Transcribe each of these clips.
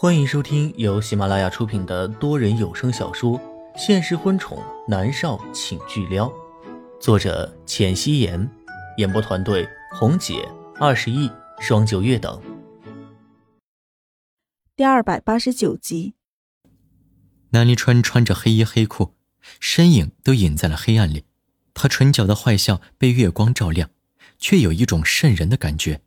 欢迎收听由喜马拉雅出品的多人有声小说《现实婚宠男少请巨撩》，作者：浅汐颜，演播团队：红姐、二十亿、双九月等。第二百八十九集，南离川穿着黑衣黑裤，身影都隐在了黑暗里，他唇角的坏笑被月光照亮，却有一种渗人的感觉。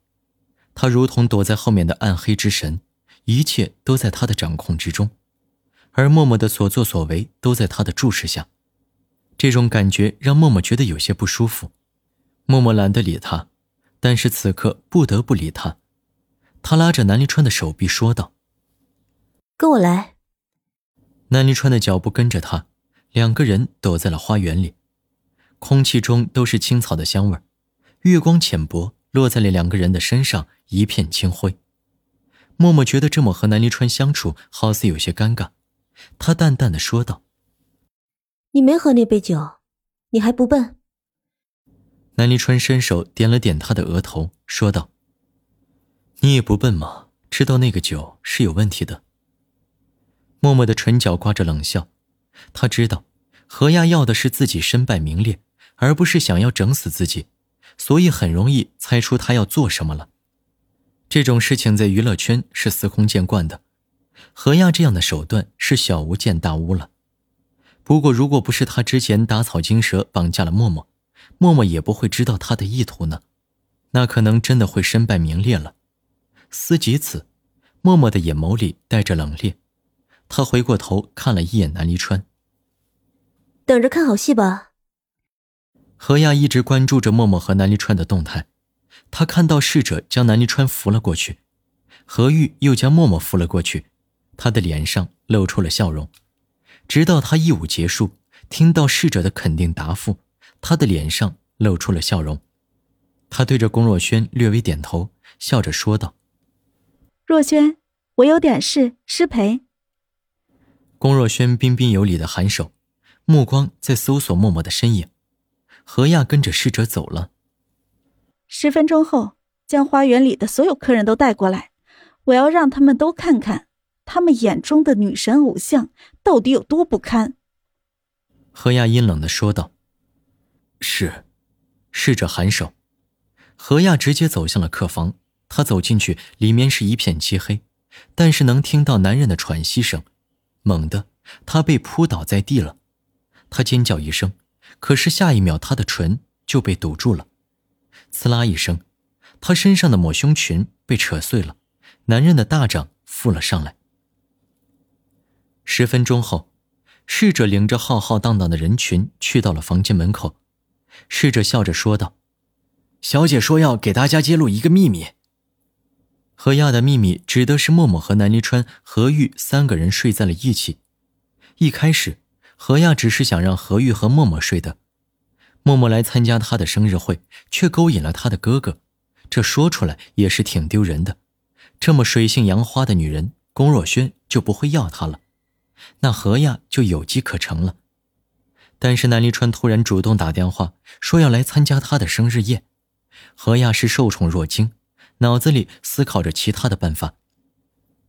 他如同躲在后面的暗黑之神。一切都在他的掌控之中，而默默的所作所为都在他的注视下。这种感觉让默默觉得有些不舒服。默默懒得理他，但是此刻不得不理他。他拉着南离川的手臂说道：“跟我来。”南离川的脚步跟着他，两个人躲在了花园里。空气中都是青草的香味月光浅薄，落在了两个人的身上，一片清辉。默默觉得这么和南离川相处，好似有些尴尬。他淡淡的说道：“你没喝那杯酒，你还不笨。”南离川伸手点了点他的额头，说道：“你也不笨嘛，知道那个酒是有问题的。”默默的唇角挂着冷笑，他知道何亚要的是自己身败名裂，而不是想要整死自己，所以很容易猜出他要做什么了。这种事情在娱乐圈是司空见惯的，何亚这样的手段是小巫见大巫了。不过，如果不是他之前打草惊蛇绑架了默默，默默也不会知道他的意图呢。那可能真的会身败名裂了。思及此，默默的眼眸里带着冷冽，他回过头看了一眼南离川，等着看好戏吧。何亚一直关注着默默和南离川的动态。他看到侍者将南离川扶了过去，何玉又将默默扶了过去，他的脸上露出了笑容。直到他一舞结束，听到侍者的肯定答复，他的脸上露出了笑容。他对着龚若轩略微点头，笑着说道：“若轩，我有点事，失陪。”龚若轩彬彬有礼的颔首，目光在搜索默默的身影。何亚跟着侍者走了。十分钟后，将花园里的所有客人都带过来，我要让他们都看看，他们眼中的女神偶像到底有多不堪。何亚阴冷的说道：“是。”侍者颔首。何亚直接走向了客房。他走进去，里面是一片漆黑，但是能听到男人的喘息声。猛地，他被扑倒在地了。他尖叫一声，可是下一秒，他的唇就被堵住了。刺啦一声，他身上的抹胸裙被扯碎了，男人的大掌附了上来。十分钟后，侍者领着浩浩荡荡的人群去到了房间门口。侍者笑着说道：“小姐说要给大家揭露一个秘密。”何亚的秘密指的是默默和南离川、何玉三个人睡在了一起。一开始，何亚只是想让何玉和默默睡的。默默来参加他的生日会，却勾引了他的哥哥，这说出来也是挺丢人的。这么水性杨花的女人，龚若轩就不会要她了，那何亚就有机可乘了。但是南离川突然主动打电话说要来参加他的生日宴，何亚是受宠若惊，脑子里思考着其他的办法。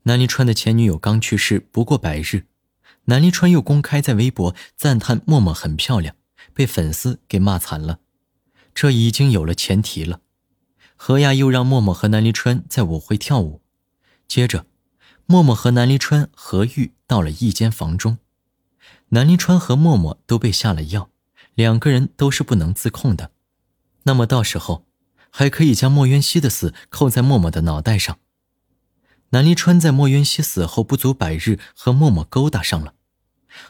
南离川的前女友刚去世不过百日，南离川又公开在微博赞叹默默很漂亮。被粉丝给骂惨了，这已经有了前提了。何亚又让默默和南离川在舞会跳舞，接着，默默和南离川、何玉到了一间房中。南离川和默默都被下了药，两个人都是不能自控的。那么到时候，还可以将莫渊熙的死扣在默默的脑袋上。南离川在莫渊熙死后不足百日和默默勾搭上了。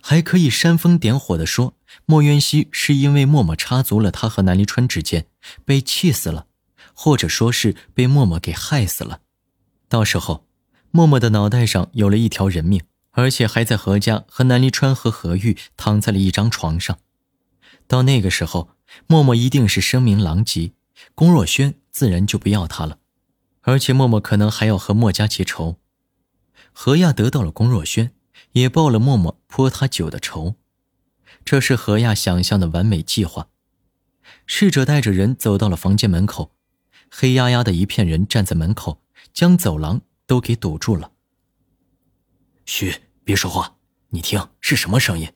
还可以煽风点火的说，莫渊熙是因为默默插足了他和南离川之间，被气死了，或者说是被默默给害死了。到时候，默默的脑袋上有了一条人命，而且还在何家和南离川和何玉躺在了一张床上。到那个时候，默默一定是声名狼藉，龚若轩自然就不要他了，而且默默可能还要和莫家结仇。何亚得到了龚若轩。也报了默默泼他酒的仇，这是何亚想象的完美计划。侍者带着人走到了房间门口，黑压压的一片人站在门口，将走廊都给堵住了。嘘，别说话。你听，是什么声音？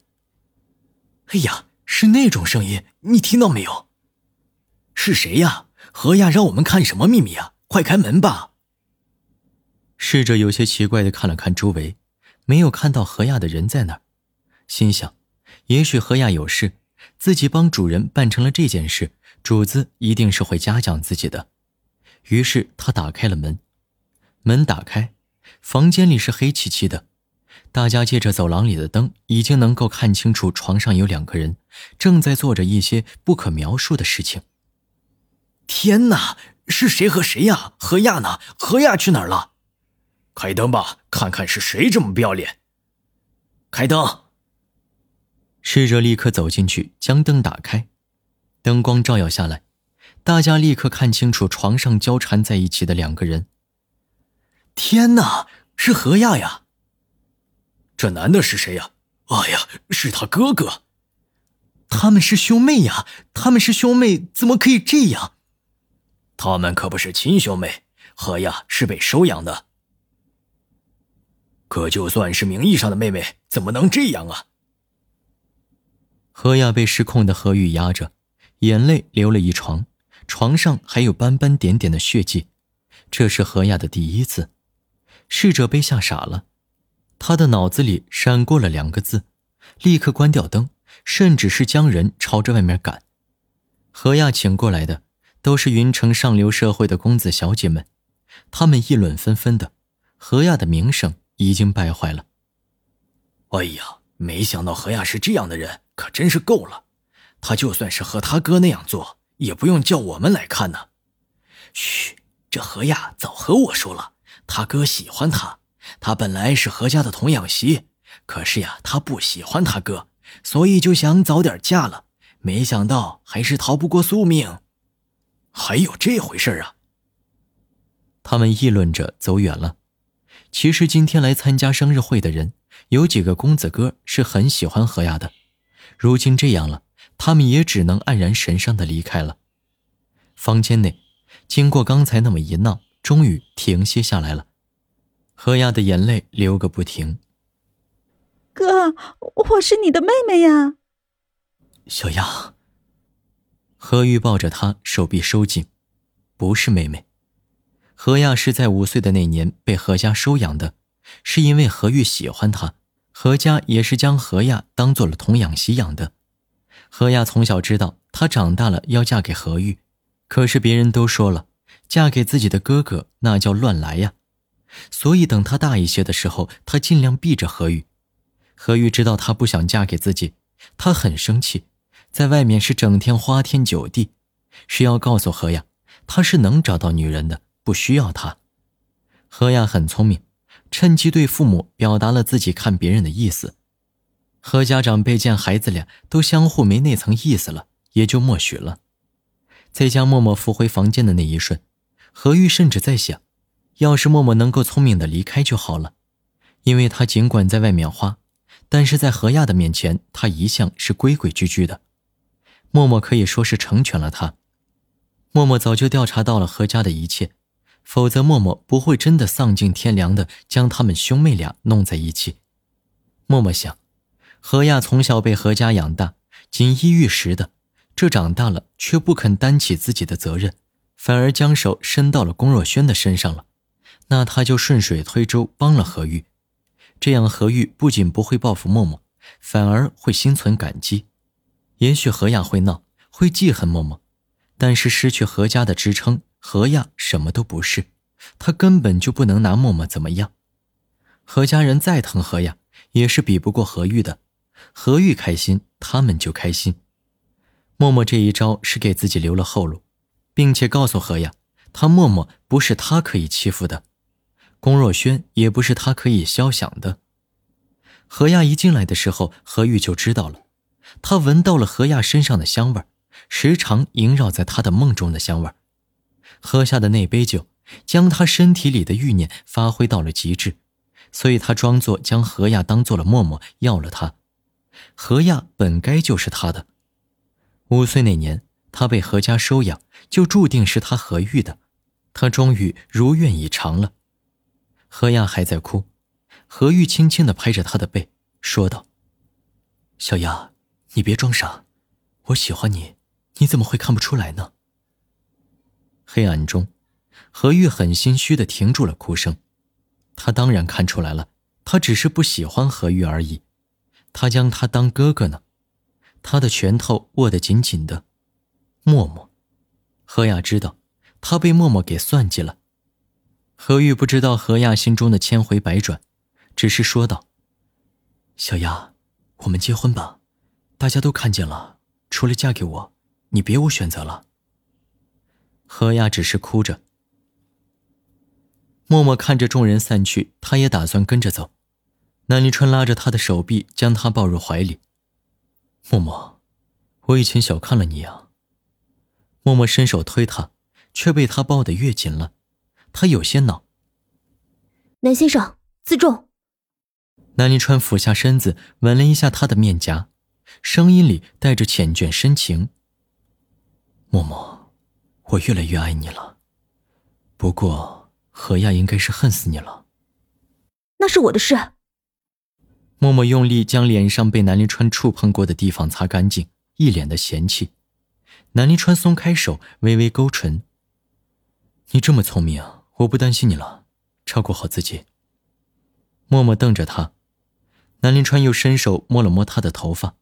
哎呀，是那种声音，你听到没有？是谁呀？何亚让我们看什么秘密啊？快开门吧！侍者有些奇怪的看了看周围，没有看到何亚的人在那儿，心想：也许何亚有事，自己帮主人办成了这件事，主子一定是会嘉奖自己的。于是他打开了门，门打开，房间里是黑漆漆的。大家借着走廊里的灯，已经能够看清楚床上有两个人，正在做着一些不可描述的事情。天哪，是谁和谁呀？何亚呢？何亚去哪儿了？开灯吧，看看是谁这么不要脸。开灯。侍者立刻走进去，将灯打开，灯光照耀下来，大家立刻看清楚床上交缠在一起的两个人。天哪，是何亚呀！这男的是谁呀？哎呀，是他哥哥。他们是兄妹呀！他们是兄妹，怎么可以这样？他们可不是亲兄妹，何亚是被收养的。可就算是名义上的妹妹，怎么能这样啊？何亚被失控的何玉压着，眼泪流了一床，床上还有斑斑点点的血迹。这是何亚的第一次，侍者被吓傻了。他的脑子里闪过了两个字，立刻关掉灯，甚至是将人朝着外面赶。何亚请过来的都是云城上流社会的公子小姐们，他们议论纷纷的，何亚的名声已经败坏了。哎呀，没想到何亚是这样的人，可真是够了。他就算是和他哥那样做，也不用叫我们来看呢。嘘，这何亚早和我说了，他哥喜欢他。他本来是何家的童养媳，可是呀，他不喜欢他哥，所以就想早点嫁了。没想到还是逃不过宿命，还有这回事啊！他们议论着走远了。其实今天来参加生日会的人，有几个公子哥是很喜欢何雅的。如今这样了，他们也只能黯然神伤的离开了。房间内，经过刚才那么一闹，终于停歇下来了。何雅的眼泪流个不停。哥，我是你的妹妹呀。小亚。何玉抱着她，手臂收紧，不是妹妹。何亚是在五岁的那年被何家收养的，是因为何玉喜欢她，何家也是将何亚当做了童养媳养的。何亚从小知道她长大了要嫁给何玉，可是别人都说了，嫁给自己的哥哥那叫乱来呀。所以，等她大一些的时候，她尽量避着何玉。何玉知道她不想嫁给自己，她很生气，在外面是整天花天酒地，是要告诉何亚，她是能找到女人的，不需要他。何亚很聪明，趁机对父母表达了自己看别人的意思。何家长辈见孩子俩都相互没那层意思了，也就默许了。在将默默扶回房间的那一瞬，何玉甚至在想。要是默默能够聪明的离开就好了，因为他尽管在外面花，但是在何亚的面前，他一向是规规矩矩的。默默可以说是成全了他。默默早就调查到了何家的一切，否则默默不会真的丧尽天良的将他们兄妹俩弄在一起。默默想，何亚从小被何家养大，锦衣玉食的，这长大了却不肯担起自己的责任，反而将手伸到了龚若轩的身上了。那他就顺水推舟帮了何玉，这样何玉不仅不会报复默默，反而会心存感激。也许何亚会闹，会记恨默默，但是失去何家的支撑，何亚什么都不是，他根本就不能拿默默怎么样。何家人再疼何亚，也是比不过何玉的。何玉开心，他们就开心。默默这一招是给自己留了后路，并且告诉何亚，他默默不是他可以欺负的。龚若轩也不是他可以消想的。何亚一进来的时候，何玉就知道了，他闻到了何亚身上的香味时常萦绕在他的梦中的香味喝下的那杯酒，将他身体里的欲念发挥到了极致，所以他装作将何亚当做了默默，要了他。何亚本该就是他的。五岁那年，他被何家收养，就注定是他何玉的。他终于如愿以偿了。何亚还在哭，何玉轻轻的拍着他的背，说道：“小亚，你别装傻，我喜欢你，你怎么会看不出来呢？”黑暗中，何玉很心虚的停住了哭声。他当然看出来了，他只是不喜欢何玉而已。他将他当哥哥呢。他的拳头握得紧紧的。默默，何雅知道，他被默默给算计了。何玉不知道何亚心中的千回百转，只是说道：“小亚，我们结婚吧，大家都看见了，除了嫁给我，你别无选择了。”何亚只是哭着。默默看着众人散去，他也打算跟着走。南离川拉着他的手臂，将他抱入怀里。默默，我以前小看了你啊。默默伸手推他，却被他抱得越紧了。他有些恼。南先生，自重。南临川俯下身子，吻了一下他的面颊，声音里带着缱绻深情。默默，我越来越爱你了。不过何亚应该是恨死你了。那是我的事。默默用力将脸上被南临川触碰过的地方擦干净，一脸的嫌弃。南临川松开手，微微勾唇。你这么聪明。我不担心你了，照顾好自己。默默瞪着他，南临川又伸手摸了摸他的头发，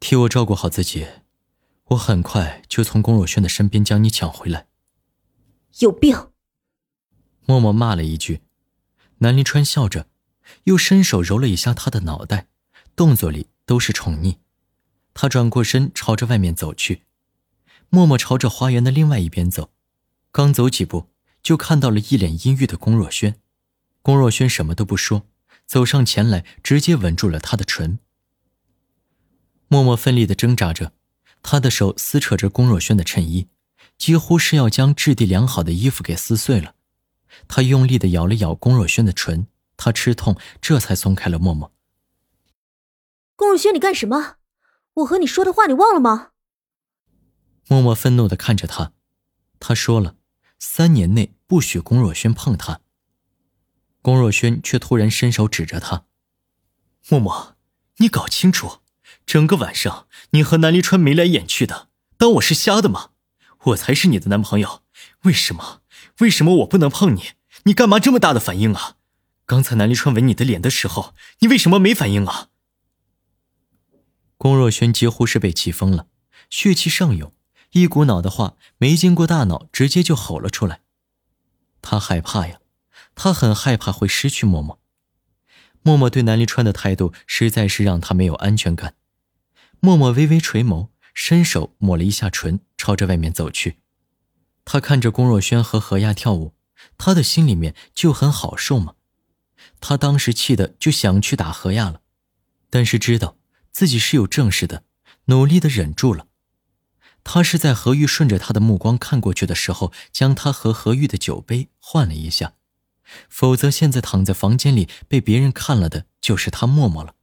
替我照顾好自己，我很快就从龚若轩的身边将你抢回来。有病！默默骂了一句，南临川笑着，又伸手揉了一下他的脑袋，动作里都是宠溺。他转过身朝着外面走去，默默朝着花园的另外一边走，刚走几步。就看到了一脸阴郁的龚若轩，龚若轩什么都不说，走上前来，直接吻住了他的唇。默默奋力的挣扎着，他的手撕扯着龚若轩的衬衣，几乎是要将质地良好的衣服给撕碎了。他用力的咬了咬龚若轩的唇，他吃痛，这才松开了默默。龚若轩，你干什么？我和你说的话你忘了吗？默默愤怒的看着他，他说了。三年内不许龚若轩碰他。龚若轩却突然伸手指着他：“默默，你搞清楚，整个晚上你和南离川眉来眼去的，当我是瞎的吗？我才是你的男朋友，为什么？为什么我不能碰你？你干嘛这么大的反应啊？刚才南离川吻你的脸的时候，你为什么没反应啊？”龚若轩几乎是被气疯了，血气上涌。一股脑的话没经过大脑，直接就吼了出来。他害怕呀，他很害怕会失去默默。默默对南离川的态度实在是让他没有安全感。默默微微垂眸，伸手抹了一下唇，朝着外面走去。他看着龚若轩和何亚跳舞，他的心里面就很好受嘛。他当时气的就想去打何亚了，但是知道自己是有正事的，努力的忍住了。他是在何玉顺着他的目光看过去的时候，将他和何玉的酒杯换了一下，否则现在躺在房间里被别人看了的就是他默默了。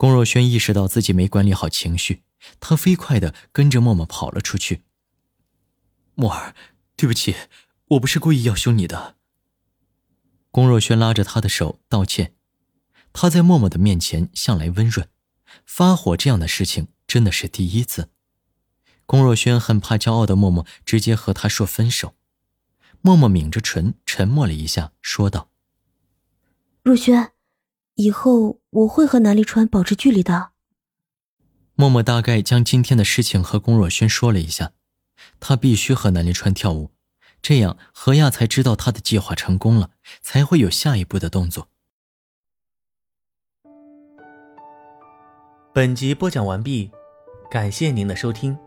龚若轩意识到自己没管理好情绪，他飞快的跟着默默跑了出去。默儿，对不起，我不是故意要凶你的。龚若轩拉着他的手道歉，他在默默的面前向来温润，发火这样的事情真的是第一次。龚若轩很怕骄傲的默默直接和他说分手，默默抿着唇，沉默了一下，说道：“若轩，以后我会和南离川保持距离的。”默默大概将今天的事情和龚若轩说了一下，他必须和南离川跳舞，这样何亚才知道他的计划成功了，才会有下一步的动作。本集播讲完毕，感谢您的收听。